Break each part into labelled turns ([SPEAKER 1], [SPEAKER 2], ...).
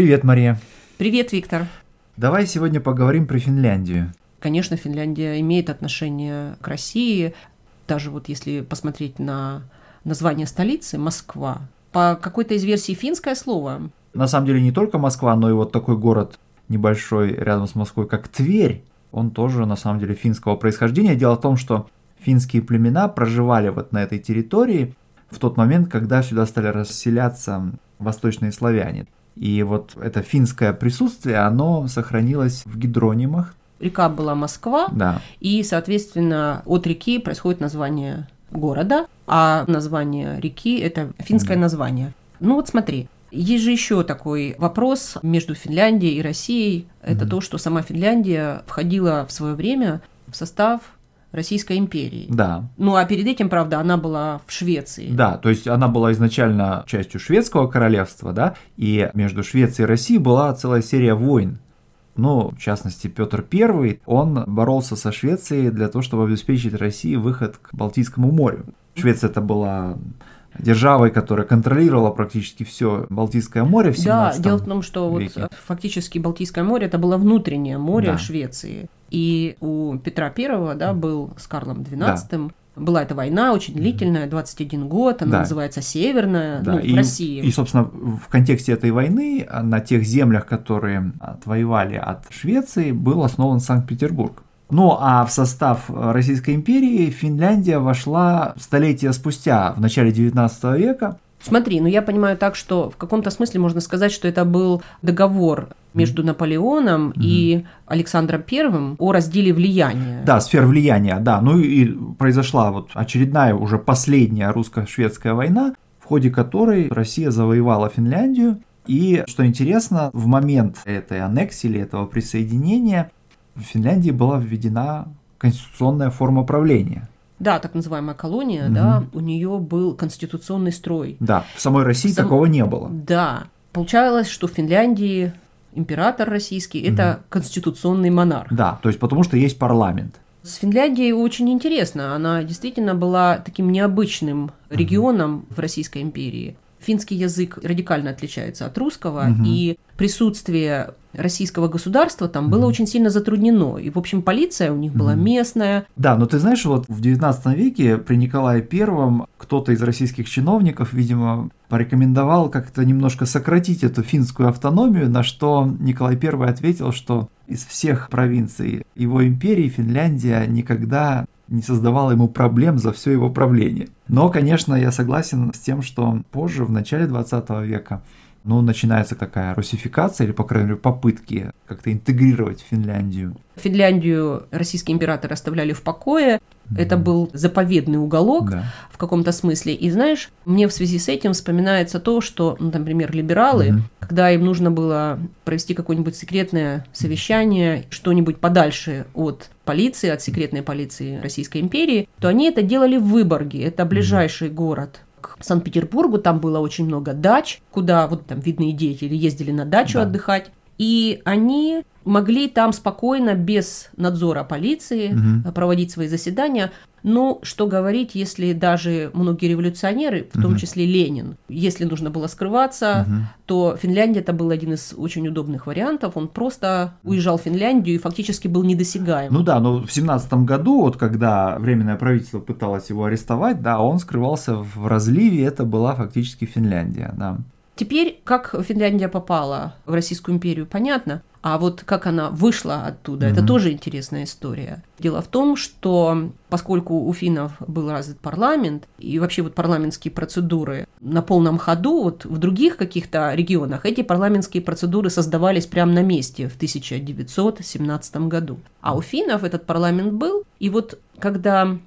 [SPEAKER 1] Привет, Мария.
[SPEAKER 2] Привет, Виктор.
[SPEAKER 1] Давай сегодня поговорим про Финляндию.
[SPEAKER 2] Конечно, Финляндия имеет отношение к России. Даже вот если посмотреть на название столицы Москва, по какой-то из версий финское слово.
[SPEAKER 1] На самом деле не только Москва, но и вот такой город небольшой рядом с Москвой, как Тверь, он тоже на самом деле финского происхождения. Дело в том, что финские племена проживали вот на этой территории в тот момент, когда сюда стали расселяться восточные славяне. И вот это финское присутствие, оно сохранилось в гидронимах.
[SPEAKER 2] Река была Москва,
[SPEAKER 1] да.
[SPEAKER 2] и, соответственно, от реки происходит название города, а название реки – это финское mm. название. Ну вот смотри, есть же еще такой вопрос между Финляндией и Россией. Это mm-hmm. то, что сама Финляндия входила в свое время в состав Российской империи.
[SPEAKER 1] Да.
[SPEAKER 2] Ну а перед этим, правда, она была в Швеции.
[SPEAKER 1] Да, то есть она была изначально частью шведского королевства, да, и между Швецией и Россией была целая серия войн. Ну, в частности, Петр I, он боролся со Швецией для того, чтобы обеспечить России выход к Балтийскому морю. Швеция это была державой, которая контролировала практически все Балтийское море в
[SPEAKER 2] Да, дело в том, что веке. вот фактически Балтийское море это было внутреннее море да. Швеции. И у Петра I, да, был с Карлом XII, да. Была эта война очень длительная, 21 год, она да. называется Северная, да. ну,
[SPEAKER 1] и,
[SPEAKER 2] в России.
[SPEAKER 1] И, собственно, в контексте этой войны на тех землях, которые отвоевали от Швеции, был основан Санкт-Петербург. Ну а в состав Российской империи Финляндия вошла столетия спустя, в начале 19 века.
[SPEAKER 2] Смотри, ну я понимаю так, что в каком-то смысле можно сказать, что это был договор между Наполеоном mm-hmm. и Александром Первым о разделе влияния.
[SPEAKER 1] Да, сфер влияния, да. Ну и произошла вот очередная, уже последняя русско-шведская война, в ходе которой Россия завоевала Финляндию. И, что интересно, в момент этой аннексии или этого присоединения в Финляндии была введена конституционная форма правления.
[SPEAKER 2] Да, так называемая колония, угу. да, у нее был конституционный строй.
[SPEAKER 1] Да, в самой России в сам... такого не было.
[SPEAKER 2] Да, получалось, что в Финляндии император российский угу. это конституционный монарх.
[SPEAKER 1] Да, то есть потому что есть парламент.
[SPEAKER 2] С Финляндией очень интересно. Она действительно была таким необычным регионом угу. в Российской империи финский язык радикально отличается от русского, угу. и присутствие российского государства там было очень сильно затруднено. И, в общем, полиция у них была местная.
[SPEAKER 1] Да, но ты знаешь, вот в XIX веке при Николае Первом кто-то из российских чиновников, видимо, порекомендовал как-то немножко сократить эту финскую автономию, на что Николай I ответил, что из всех провинций его империи Финляндия никогда не создавала ему проблем за все его правление. Но, конечно, я согласен с тем, что позже, в начале 20 века, ну, начинается такая русификация, или, по крайней мере, попытки как-то интегрировать Финляндию.
[SPEAKER 2] Финляндию российские императоры оставляли в покое. Mm-hmm. Это был заповедный уголок да. в каком-то смысле. И знаешь, мне в связи с этим вспоминается то, что, ну, например, либералы, mm-hmm. когда им нужно было провести какое-нибудь секретное совещание, что-нибудь подальше от полиции, от секретной полиции Российской империи, то они это делали в Выборге. Это ближайший mm-hmm. город к Санкт-Петербургу, там было очень много дач, куда вот там видные деятели ездили на дачу да. отдыхать. И они могли там спокойно, без надзора полиции, угу. проводить свои заседания. Но что говорить, если даже многие революционеры, в том числе Ленин, если нужно было скрываться, угу. то Финляндия это был один из очень удобных вариантов. Он просто уезжал в Финляндию и фактически был недосягаем.
[SPEAKER 1] Ну да, но в семнадцатом году, вот когда Временное правительство пыталось его арестовать, да, он скрывался в разливе, это была фактически Финляндия, да.
[SPEAKER 2] Теперь, как Финляндия попала в Российскую империю, понятно. А вот как она вышла оттуда, mm-hmm. это тоже интересная история. Дело в том, что поскольку у финнов был развит парламент, и вообще вот парламентские процедуры на полном ходу, вот в других каких-то регионах эти парламентские процедуры создавались прямо на месте в 1917 году. А у финнов этот парламент был, и вот когда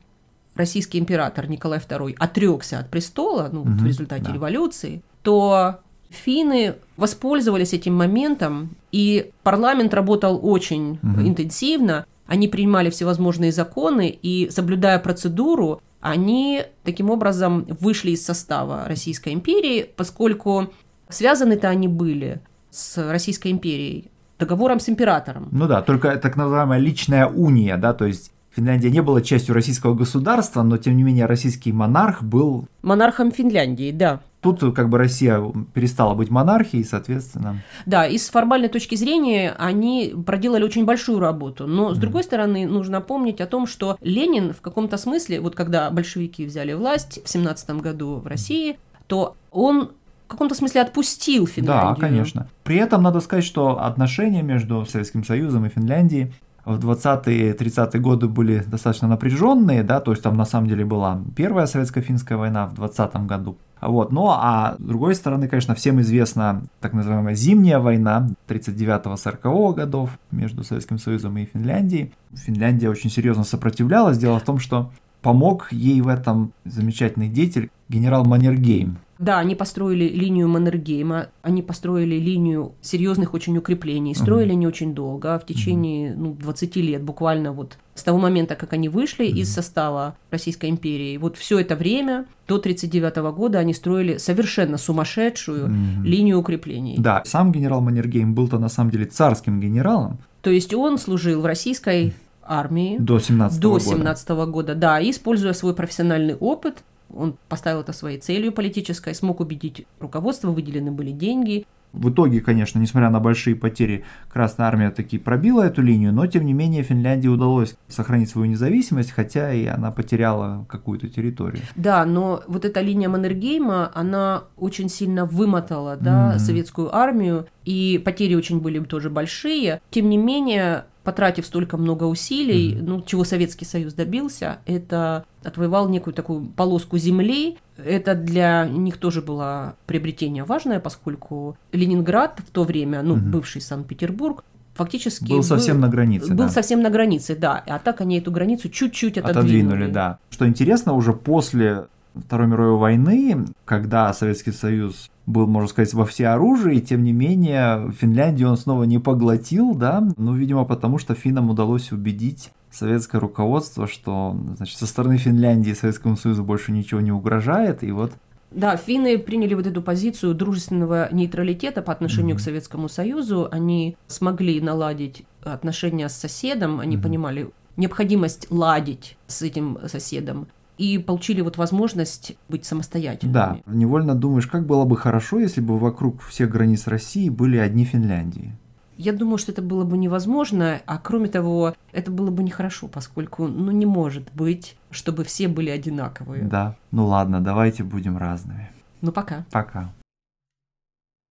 [SPEAKER 2] российский император Николай II отрекся от престола, ну, mm-hmm. в результате да. революции, то финны воспользовались этим моментом, и парламент работал очень угу. интенсивно. Они принимали всевозможные законы, и, соблюдая процедуру, они таким образом вышли из состава Российской империи, поскольку связаны-то они были с Российской империей договором с императором.
[SPEAKER 1] Ну да, только так называемая личная уния, да, то есть Финляндия не была частью российского государства, но тем не менее российский монарх был...
[SPEAKER 2] Монархом Финляндии, да.
[SPEAKER 1] Тут как бы Россия перестала быть монархией, соответственно.
[SPEAKER 2] Да, и с формальной точки зрения они проделали очень большую работу. Но, с mm. другой стороны, нужно помнить о том, что Ленин в каком-то смысле, вот когда большевики взяли власть в 17 году в России, то он в каком-то смысле отпустил Финляндию.
[SPEAKER 1] Да, конечно. При этом надо сказать, что отношения между Советским Союзом и Финляндией в 20-е 30-е годы были достаточно напряженные, да, то есть там на самом деле была первая советско-финская война в 20 году. Вот. Ну а с другой стороны, конечно, всем известна так называемая зимняя война 39-40 годов между Советским Союзом и Финляндией. Финляндия очень серьезно сопротивлялась. Дело в том, что помог ей в этом замечательный деятель генерал Маннергейм.
[SPEAKER 2] Да, они построили линию Маннергейма, они построили линию серьезных очень укреплений. Строили mm-hmm. они очень долго, в течение ну, 20 лет, буквально вот с того момента, как они вышли mm-hmm. из состава Российской империи. Вот все это время, до 1939 года, они строили совершенно сумасшедшую mm-hmm. линию укреплений.
[SPEAKER 1] Да, сам генерал Маннергейм был-то на самом деле царским генералом.
[SPEAKER 2] То есть он служил в российской армии
[SPEAKER 1] до 17
[SPEAKER 2] до 17 года. года, да, используя свой профессиональный опыт, он поставил это своей целью политической, смог убедить руководство, выделены были деньги.
[SPEAKER 1] В итоге, конечно, несмотря на большие потери, Красная Армия таки пробила эту линию, но тем не менее Финляндии удалось сохранить свою независимость, хотя и она потеряла какую-то территорию.
[SPEAKER 2] Да, но вот эта линия Маннергейма, она очень сильно вымотала да, mm-hmm. советскую армию, и потери очень были тоже большие. Тем не менее, потратив столько много усилий, mm-hmm. ну, чего Советский Союз добился, это отвоевал некую такую полоску земли. Это для них тоже было приобретение важное, поскольку Ленинград в то время, ну, mm-hmm. бывший Санкт-Петербург, фактически
[SPEAKER 1] был, был совсем на границе.
[SPEAKER 2] Был
[SPEAKER 1] да.
[SPEAKER 2] совсем на границе, да. А так они эту границу чуть-чуть отодвинули.
[SPEAKER 1] Отодвинули, да. Что интересно, уже после Второй мировой войны, когда Советский Союз был, можно сказать, во всеоружии, тем не менее Финляндию он снова не поглотил, да, ну, видимо, потому что финнам удалось убедить советское руководство, что значит, со стороны Финляндии Советскому Союзу больше ничего не угрожает, и вот
[SPEAKER 2] да, финны приняли вот эту позицию дружественного нейтралитета по отношению mm-hmm. к Советскому Союзу. Они смогли наладить отношения с соседом, они mm-hmm. понимали необходимость ладить с этим соседом и получили вот возможность быть самостоятельными.
[SPEAKER 1] Да, невольно думаешь, как было бы хорошо, если бы вокруг всех границ России были одни Финляндии.
[SPEAKER 2] Я думаю, что это было бы невозможно, а кроме того, это было бы нехорошо, поскольку, ну, не может быть, чтобы все были одинаковые.
[SPEAKER 1] Да, ну ладно, давайте будем разными.
[SPEAKER 2] Ну, пока.
[SPEAKER 1] Пока.